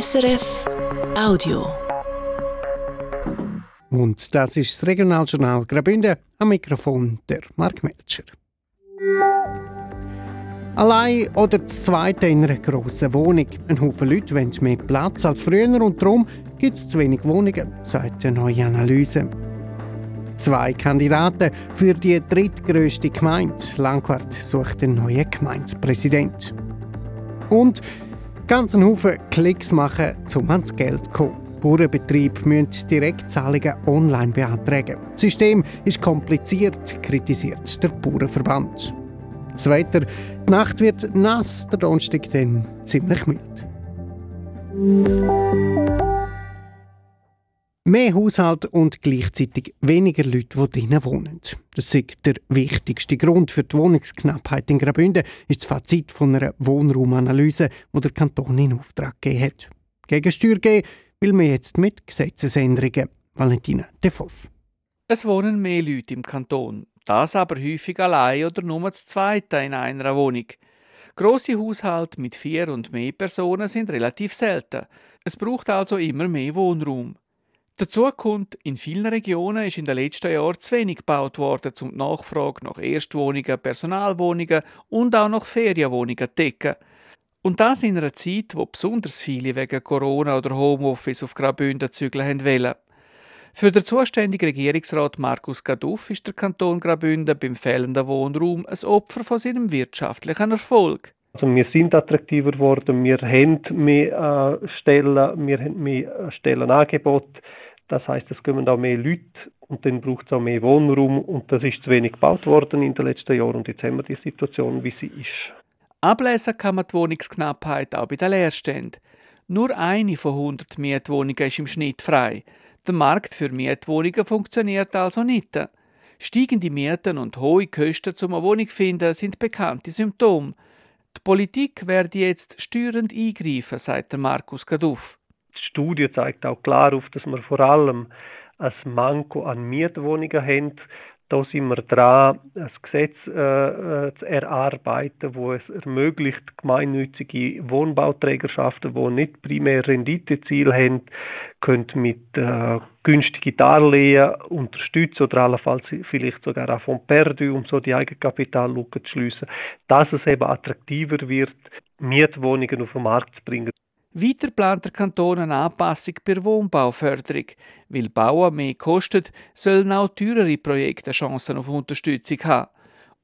SRF Audio. Und das ist das Regionaljournal Graubünden am Mikrofon der Mark Melcher. Allein oder das zweite in einer grossen Wohnung. Ein Haufen Leute wollen mehr Platz als früher und darum gibt es zu wenig Wohnungen, sagt eine neue Analyse. Zwei Kandidaten für die drittgrößte Gemeinde. Langquart sucht einen neuen Gemeindepräsident. Und ganz einen Haufen Klicks machen, um ans Geld zu kommen. Bauernbetriebe müssen Direktzahlungen online beantragen. Das System ist kompliziert, kritisiert der Bauernverband. Das Wetter, die Nacht wird nass, der Donnerstag dann ziemlich mild. Mehr Haushalt und gleichzeitig weniger Leute, die drinnen wohnen. Das ist der wichtigste Grund für die Wohnungsknappheit in Graubünden, ist das Fazit von einer Wohnraumanalyse, die der Kanton in Auftrag gegeben hat. Gegensteuer geben will man jetzt mit Gesetzesänderungen. Valentina De Voss. Es wohnen mehr Leute im Kanton. Das aber häufig allein oder nur das Zweite in einer Wohnung. Grosse Haushalte mit vier und mehr Personen sind relativ selten. Es braucht also immer mehr Wohnraum. Dazu kommt, in vielen Regionen ist in den letzten Jahren zu wenig gebaut worden, um die Nachfrage nach Erstwohnungen, Personalwohnungen und auch nach Ferienwohnungen zu decken. Und das in einer Zeit, wo besonders viele wegen Corona oder Homeoffice auf Graubünden zügeln wollen. Für den zuständigen Regierungsrat Markus Gaduff ist der Kanton Graubünden beim fehlenden Wohnraum ein Opfer von seinem wirtschaftlichen Erfolg. Also wir sind attraktiver geworden, wir haben mehr äh, Stellen, wir haben mehr äh, Stellenangebot. Das heißt, es kommen auch mehr Leute und dann braucht es auch mehr Wohnraum und das ist zu wenig gebaut worden in den letzten Jahren und jetzt haben wir die Situation, wie sie ist. Ablesen kann man die Wohnungsknappheit auch bei den Leerständen. Nur eine von 100 Mietwohnungen ist im Schnitt frei. Der Markt für Mietwohnungen funktioniert also nicht. Steigende Mieten und hohe Kosten zum eine Wohnung finden sind bekannte Symptome. Die Politik werde jetzt steuernd eingreifen, sagt Markus Gaduff. Die Studie zeigt auch klar auf, dass wir vor allem ein Manko an Mietwohnungen haben, da sind wir dran, ein Gesetz äh, äh, zu erarbeiten, wo es ermöglicht, gemeinnützige Wohnbauträgerschaften, die nicht primär Renditeziel haben, können mit äh, günstigen Darlehen unterstützen oder allenfalls vielleicht sogar auch von Perdu, um so die Eigenkapitallücke zu schliessen, dass es eben attraktiver wird, Mietwohnungen auf den Markt zu bringen. Weiter plant der Kanton eine Anpassung bei der Wohnbauförderung. Weil Bauen mehr kostet, sollen auch teurere Projekte Chancen auf Unterstützung haben.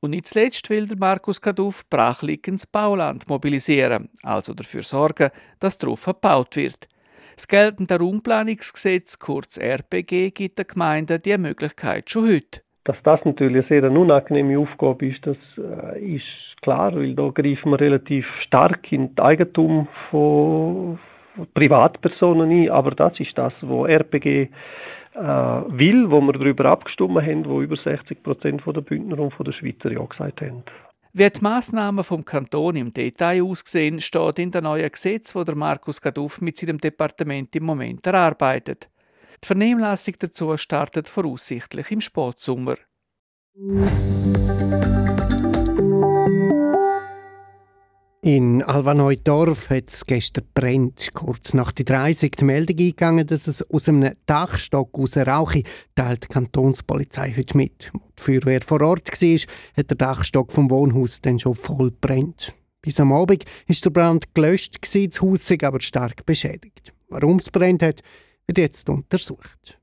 Und nicht zuletzt will der Markus Kaduff brachliegendes Bauland mobilisieren, also dafür sorgen, dass darauf gebaut wird. Das geltende Raumplanungsgesetz, kurz RPG, gibt den Gemeinden diese Möglichkeit schon heute. Dass das natürlich eine sehr unangenehme Aufgabe ist, das äh, ist klar, weil da greifen wir relativ stark in das Eigentum von Privatpersonen ein, aber das ist das, was RPG äh, will, wo wir darüber abgestimmt haben, wo über 60 Prozent der Bündner und der Schweizer ja gesagt haben. Wie die Massnahmen vom Kanton im Detail aussehen, steht in dem neuen Gesetz, wo der Markus Gaduff mit seinem Departement im Moment erarbeitet. Die Vernehmlassung dazu startet voraussichtlich im Spätsommer. In Alvaneudorf hat es gestern brennt. Kurz nach der 30 die Meldung eingegangen, dass es aus einem Dachstock aus Rauche teilt die Kantonspolizei heute mit. Als die Feuerwehr vor Ort war, hat der Dachstock vom Wohnhaus dann schon voll brennt. Bis am Abend ist der Brand gelöscht, das Haus aber stark beschädigt. Warum es brennt hat, wird jetzt untersucht.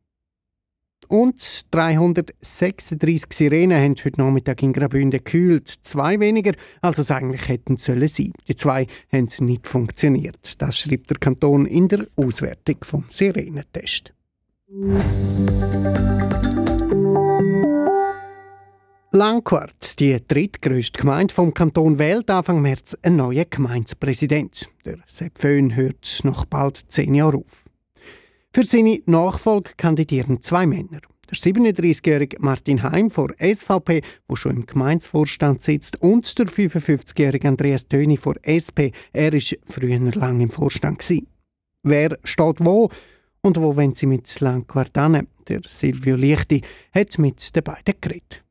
Und 336 Sirenen haben heute Nachmittag in Graubünden gekühlt. Zwei weniger, als es eigentlich hätten sollen sein. Die zwei haben nicht funktioniert. Das schreibt der Kanton in der Auswertung vom Sirenentest. Langquart, die drittgrößte Gemeinde vom Kanton, wählt Anfang März einen neuen Gemeindepräsident. Der Sepp Föhn hört noch bald zehn Jahre auf. Für seine Nachfolge kandidieren zwei Männer. Der 37-jährige Martin Heim von SVP, der schon im Gemeinsvorstand sitzt, und der 55-jährige Andreas Töni von SP. Er war früher lang im Vorstand. Wer steht wo und wo wenn sie mit Langquartane? Der Silvio Lichti hat mit den beiden geredet.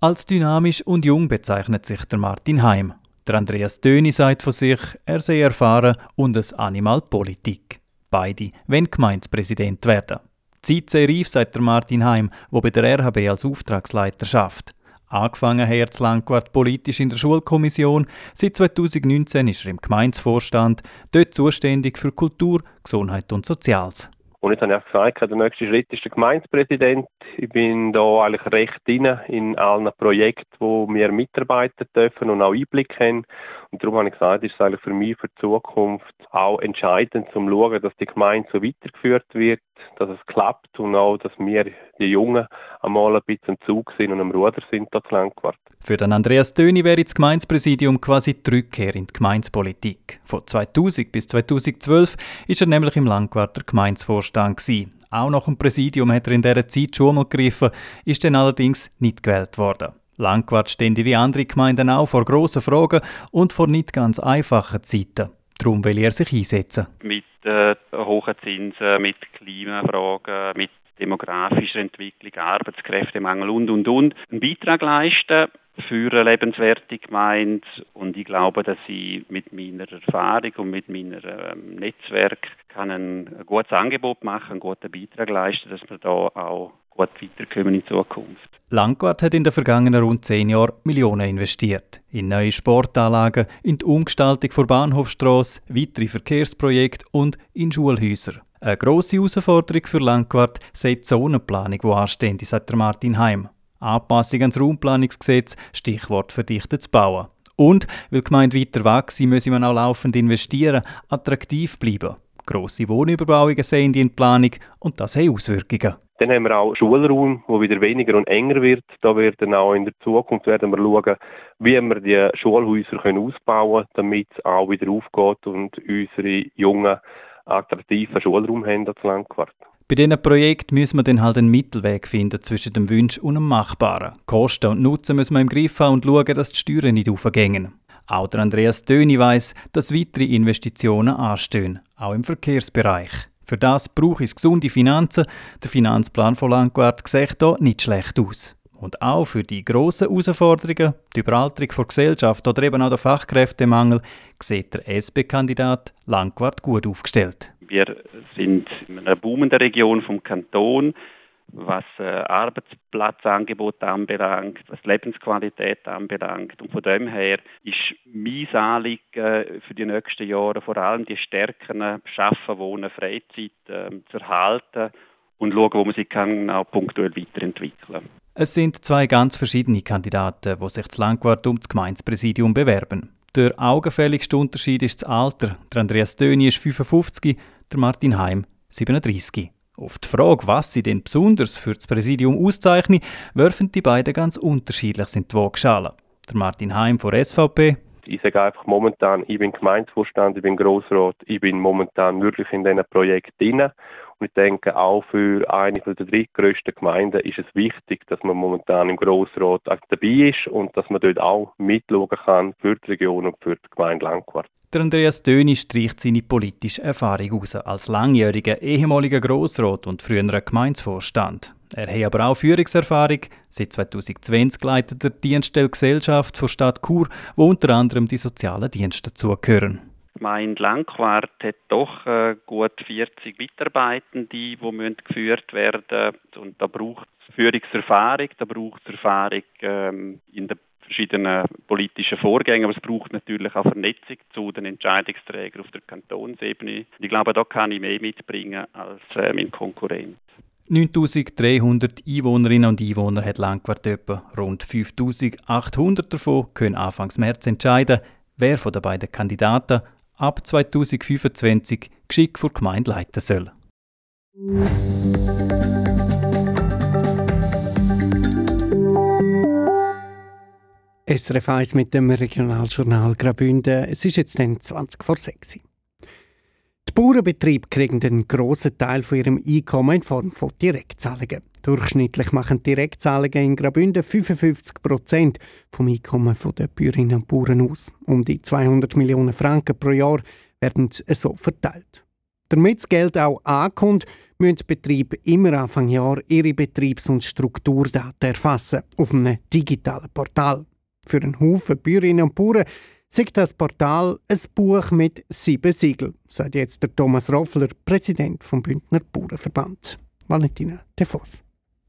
Als dynamisch und jung bezeichnet sich der Martin Heim. Der Andreas Döni sagt von sich, er sei erfahren und ein Animal Politik. Beide wenn Gemeindepräsident werden. Zeit sei reif, sagt der Martin Heim, wo bei der RHB als Auftragsleiter schafft. Angefangen hat Langquart politisch in der Schulkommission. Seit 2019 ist er im Gemeindevorstand, dort zuständig für Kultur, Gesundheit und Soziales. Und jetzt habe ich gesagt, der nächste Schritt ist der Gemeindepräsident. Ich bin da eigentlich recht drin in allen Projekten, wo wir mitarbeiten dürfen und auch Einblick haben. Und darum habe ich gesagt, ist es eigentlich für mich für die Zukunft auch entscheidend, um zu schauen, dass die Gemeinde so weitergeführt wird, dass es klappt und auch, dass wir, die Jungen, einmal ein bisschen im Zug sind und am Ruder sind, das Landquart. Für den Andreas Döni wäre das Gemeindepräsidium quasi die Rückkehr in die Gemeindepolitik. Von 2000 bis 2012 ist er nämlich im Landquarter Gemeindevorstand gewesen. Auch nach dem Präsidium hat er in dieser Zeit schon mal gegriffen, ist dann allerdings nicht gewählt worden. Langquart stände wie andere Gemeinden auch vor grossen Fragen und vor nicht ganz einfachen Zeiten. Darum will er sich einsetzen. Mit äh, hohen Zinsen, mit Klimafragen, mit demografischer Entwicklung, Arbeitskräftemangel und, und, und. Einen Beitrag leisten für eine lebenswerte Gemeinde und ich glaube, dass ich mit meiner Erfahrung und mit meinem ähm, Netzwerk kann ein, gutes Angebot machen, einen guten Beitrag leisten, dass wir da auch gut weiterkommen in Zukunft. Langquart hat in den vergangenen rund zehn Jahren Millionen investiert. In neue Sportanlagen, in die Umgestaltung der Bahnhofstrasse, weitere Verkehrsprojekte und in Schulhäuser. Eine grosse Herausforderung für Langquart sei die Zonenplanung, die ansteht, sagt Martin Heim. Anpassung ans Raumplanungsgesetz, Stichwort verdichtetes Bauen. Und, weil die Gemeinde weiter wachsen, müsse man auch laufend investieren, attraktiv bleiben. Grosse Wohnüberbauungen sehen in Planung und das hat Auswirkungen. Dann haben wir auch Schulraum, wo wieder weniger und enger wird. Da werden auch in der Zukunft werden wir schauen, wie wir die Schulhäuser ausbauen können, damit es auch wieder aufgeht und unsere jungen attraktiven Schulraum haben als Landquart. Bei diesen Projekten müssen wir dann halt einen Mittelweg finden zwischen dem Wunsch und dem Machbaren. Kosten und Nutzen müssen wir im Griff haben und schauen, dass die Steuern nicht aufgehen. Auch der Andreas Döni weiss, dass weitere Investitionen anstehen, auch im Verkehrsbereich. Für das brauche es gesunde Finanzen. Der Finanzplan von Landquart sieht hier nicht schlecht aus. Und auch für die grossen Herausforderungen, die Überalterung der Gesellschaft oder eben auch der Fachkräftemangel, sieht der SP-Kandidat Landquart gut aufgestellt. Wir sind in einer boomenden Region vom Kanton was äh, Arbeitsplatzangebot anbelangt, was Lebensqualität anbelangt. Und von dem her ist mein Anliegen für die nächsten Jahre vor allem die Stärken Schaffen, Wohnen, Freizeit äh, zu erhalten und schauen, wo man sich kann auch punktuell weiterentwickeln Es sind zwei ganz verschiedene Kandidaten, die sich das Langquart um das Gemeindepräsidium bewerben. Der augenfälligste Unterschied ist das Alter. Der Andreas Döni ist 55, der Martin Heim 37. Auf die Frage, was sie denn besonders für das Präsidium auszeichnen, werfen die beiden ganz unterschiedlich in die Waagschale. Der Martin Heim von SVP. Ich sage einfach momentan, ich bin Gemeindevorstand, ich bin Grossrat, ich bin momentan wirklich in diesen Projekt drin. Und ich denke, auch für eine der drittgrößten Gemeinden ist es wichtig, dass man momentan im Grossrat dabei ist und dass man dort auch mitschauen kann für die Region und für die Gemeinde Langquart. Der Andreas Döni streicht seine politische Erfahrung aus als langjähriger ehemaliger Grossrat und früherer Gemeinsvorstand. Er hat aber auch Führungserfahrung. Seit 2020 leitet er die Dienststelle Gesellschaft von Stadt Chur, wo unter anderem die sozialen Dienste dazugehören. Gemeinde Langquart hat doch äh, gut 40 Mitarbeitende, die müssen geführt werden Und da braucht es Führungserfahrung, da braucht es Erfahrung ähm, in der verschiedenen politischen Vorgängen, aber es braucht natürlich auch Vernetzung zu den Entscheidungsträgern auf der Kantonsebene. Ich glaube, da kann ich mehr mitbringen als äh, mein Konkurrent. 9300 Einwohnerinnen und Einwohner hat Langquart etwa. Rund 5800 davon können Anfang März entscheiden, wer von den beiden Kandidaten ab 2025 Geschick vor Gemeinde leiten soll. SRF 1 mit dem Regionaljournal Graubünden. Es ist jetzt dann 20 vor 6 Die Bauernbetriebe kriegen einen grossen Teil von ihrem Einkommen in Form von Direktzahlungen. Durchschnittlich machen Direktzahlungen in Graubünden 55 Prozent vom Einkommen der Bäuerinnen und Bauern aus. Um die 200 Millionen Franken pro Jahr werden so verteilt. Damit das Geld auch ankommt, müssen Betriebe immer Anfang Jahr ihre Betriebs- und Strukturdaten erfassen auf einem digitalen Portal. Für einen Haufen Bäuerinnen und Bauern sagt das Portal ein Buch mit sieben Siegeln, sagt jetzt der Thomas Roffler, Präsident vom Bündner Bauernverband. Valentina Defos.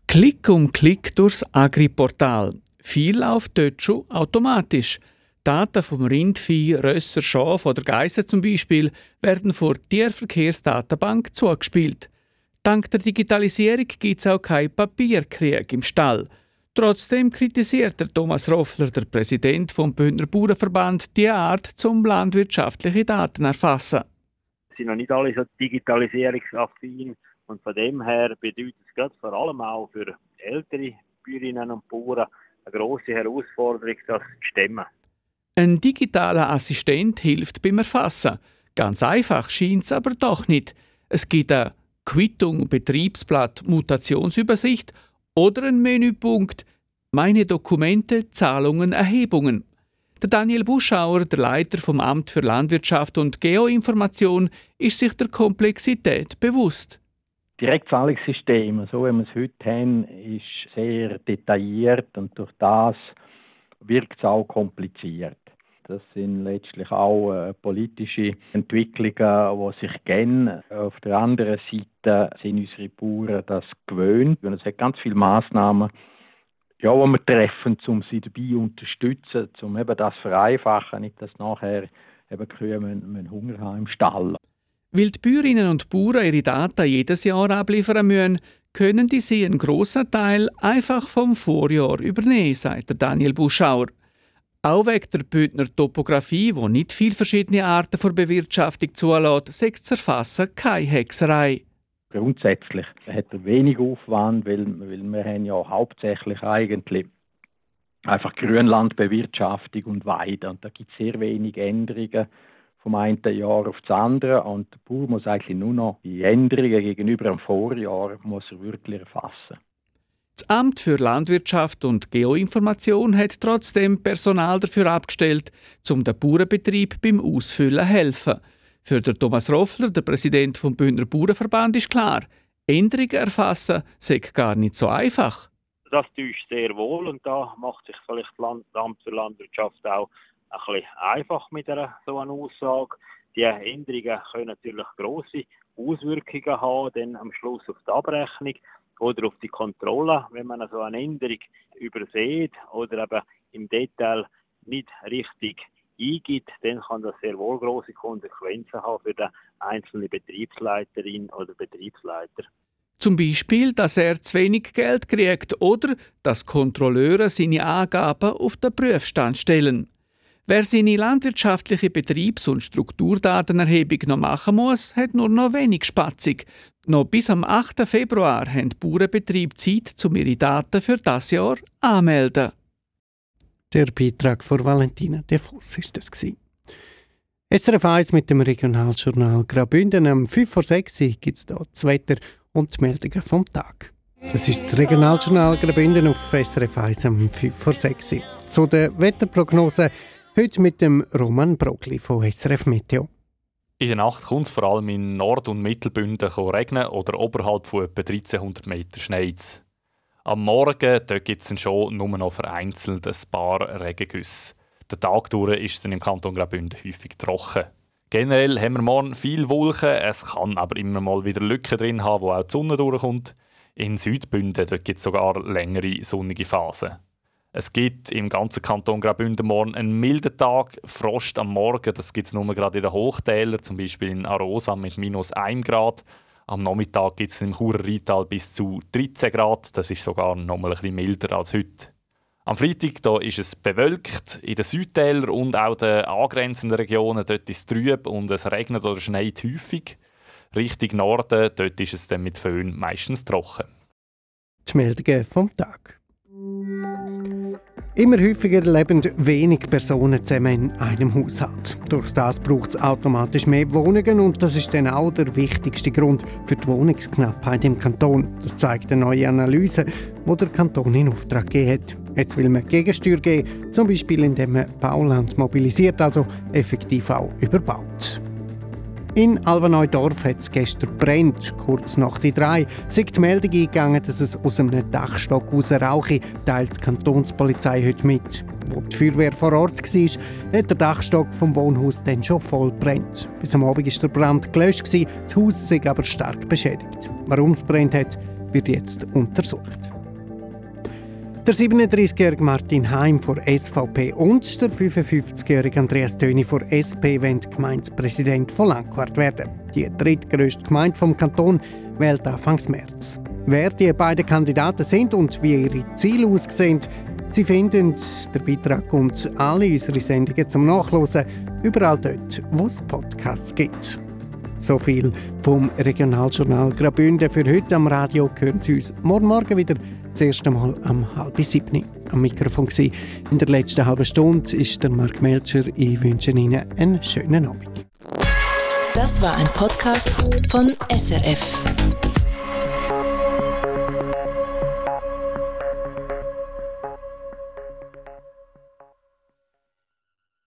Klick um Klick durchs Agri-Portal. Viel läuft dort schon automatisch. Daten vom Rindvieh, Rösser, Schaf oder Geissen zum Beispiel werden vor Tierverkehrsdatenbank zugespielt. Dank der Digitalisierung gibt es auch keinen Papierkrieg im Stall. Trotzdem kritisiert der Thomas Roffler, der Präsident vom Bündner Bauernverband, die Art zum landwirtschaftliche Daten erfassen. Sie sind noch nicht alle so digitalisierungsaffin und von dem her bedeutet es gerade vor allem auch für ältere Bäuerinnen und Bauern eine große Herausforderung, das zu stemmen. Ein digitaler Assistent hilft beim Erfassen. Ganz einfach scheint es aber doch nicht. Es gibt eine Quittung, Betriebsblatt, Mutationsübersicht oder ein Menüpunkt Meine Dokumente, Zahlungen, Erhebungen. Der Daniel Buschauer, der Leiter vom Amt für Landwirtschaft und Geoinformation, ist sich der Komplexität bewusst. Direktzahlungssystem, so wie wir es heute haben, ist sehr detailliert und durch das wirkt es auch kompliziert. Das sind letztlich auch äh, politische Entwicklungen, die sich kennen. Auf der anderen Seite sind unsere Bauern das gewöhnt. Und es hat ganz viele Massnahmen, ja, die wir treffen, um sie dabei zu unterstützen, um eben das vereinfachen, nicht dass nachher eben Kühe Hunger haben im Stall. Weil die Bäuerinnen und Bauern ihre Daten jedes Jahr abliefern müssen, können die sie einen grossen Teil einfach vom Vorjahr übernehmen, sagt Daniel Buschauer. Auch wegen der Bündner Topografie, wo nicht viele verschiedene Arten von Bewirtschaftung zulässt, sagt zu erfassen keine Hexerei. Grundsätzlich hat er wenig Aufwand, weil, weil wir haben ja hauptsächlich eigentlich einfach Grünlandbewirtschaftung und Weide. Und da gibt es sehr wenig Änderungen vom einen Jahr auf das andere. Und der Bauer muss eigentlich nur noch die Änderungen gegenüber dem Vorjahr muss er wirklich erfassen. Das Amt für Landwirtschaft und Geoinformation hat trotzdem Personal dafür abgestellt, um den Bauernbetrieb beim Ausfüllen helfen. Für den Thomas Roffler, der Präsident vom Bündner Bauernverband, ist klar, Änderungen erfassen sei gar nicht so einfach. Das täuscht sehr wohl und da macht sich vielleicht das Amt für Landwirtschaft auch ein bisschen einfach mit einer so einer Aussage. Die Änderungen können natürlich große Auswirkungen haben, dann am Schluss auf die Abrechnung oder auf die Kontrolle, wenn man so eine Änderung übersieht oder eben im Detail nicht richtig eingibt, dann kann das sehr wohl große Konsequenzen haben für den einzelnen Betriebsleiterin oder Betriebsleiter. Zum Beispiel, dass er zu wenig Geld kriegt oder dass Kontrolleure seine Angaben auf den Prüfstand stellen. Wer seine landwirtschaftliche Betriebs- und Strukturdatenerhebung noch machen muss, hat nur noch wenig Spatzig. Noch bis am 8. Februar haben die Bauernbetriebe Zeit, um ihre Daten für das Jahr anmelden. Der Beitrag von Valentina De Voss ist das. SRF 1 mit dem Regionaljournal Graubünden. Am 5 vor 6 gibt es hier das Wetter und die Meldungen vom Tag. Das ist das Regionaljournal Graubünden auf SRF 1 am 5 vor 6 Zu der Wetterprognose Heute mit dem Roman Brogli von SRF Meteo. In der Nacht kommt es vor allem in Nord- und Mittelbünden regnen oder oberhalb von etwa 1300 Meter Schnee. Am Morgen gibt es schon nur noch vereinzelt ein paar Regengüsse. Der Tag durch ist dann im Kanton Graubünden häufig trocken. Generell haben wir morgen viel Wolken, es kann aber immer mal wieder Lücken drin haben, wo auch die Sonne durchkommt. In Südbünden gibt es sogar längere sonnige Phasen. Es gibt im ganzen Kanton Graubünden morgen einen milden Tag, Frost am Morgen, das gibt es nur gerade in den Hochtälern, zum Beispiel in Arosa mit minus 1 Grad. Am Nachmittag gibt es im Churer bis zu 13 Grad, das ist sogar noch mal ein bisschen milder als heute. Am Freitag da ist es bewölkt, in den Südtälern und auch den angrenzenden Regionen dort ist es trüb und es regnet oder schneit häufig. Richtung Norden, dort ist es dann mit Föhn meistens trocken. Die Meldungen vom Tag. Immer häufiger leben wenig Personen zusammen in einem Haushalt. Durch das braucht es automatisch mehr Wohnungen und das ist dann auch der wichtigste Grund für die Wohnungsknappheit im Kanton. Das zeigt eine neue Analyse, die der Kanton in Auftrag gegeben hat. Jetzt will man Gegensteuer geben, zum Beispiel indem man Bauland mobilisiert, also effektiv auch überbaut. In Alvaneudorf hat es gestern brennt, kurz nach die drei. Sind die Meldung eingegangen, dass es aus einem Dachstock aus rauche, teilt die Kantonspolizei heute mit. Wo die Feuerwehr vor Ort war, hat der Dachstock vom Wohnhaus dann schon voll brennt. Bis am Abend war der Brand gelöscht, das Haus sei aber stark beschädigt. Warum es brennt hat, wird jetzt untersucht. Der 37-jährige Martin Heim von SVP und der 55-jährige Andreas Töni von SP wollen Gemeindepräsident von Langquart werden. Die drittgrößte Gemeinde vom Kanton wählt Anfangs März. Wer die beiden Kandidaten sind und wie ihre Ziele aussehen, Sie finden den Beitrag und alle unsere Sendungen zum Nachlesen überall dort, wo es Podcasts gibt. So viel vom Regionaljournal Graubünden für heute am Radio. Hören Sie uns morgen Morgen wieder das erste Mal am halb siebten am Mikrofon gewesen. In der letzten halben Stunde ist der Mark Melcher. Ich wünsche Ihnen einen schönen Abend. Das war ein Podcast von SRF.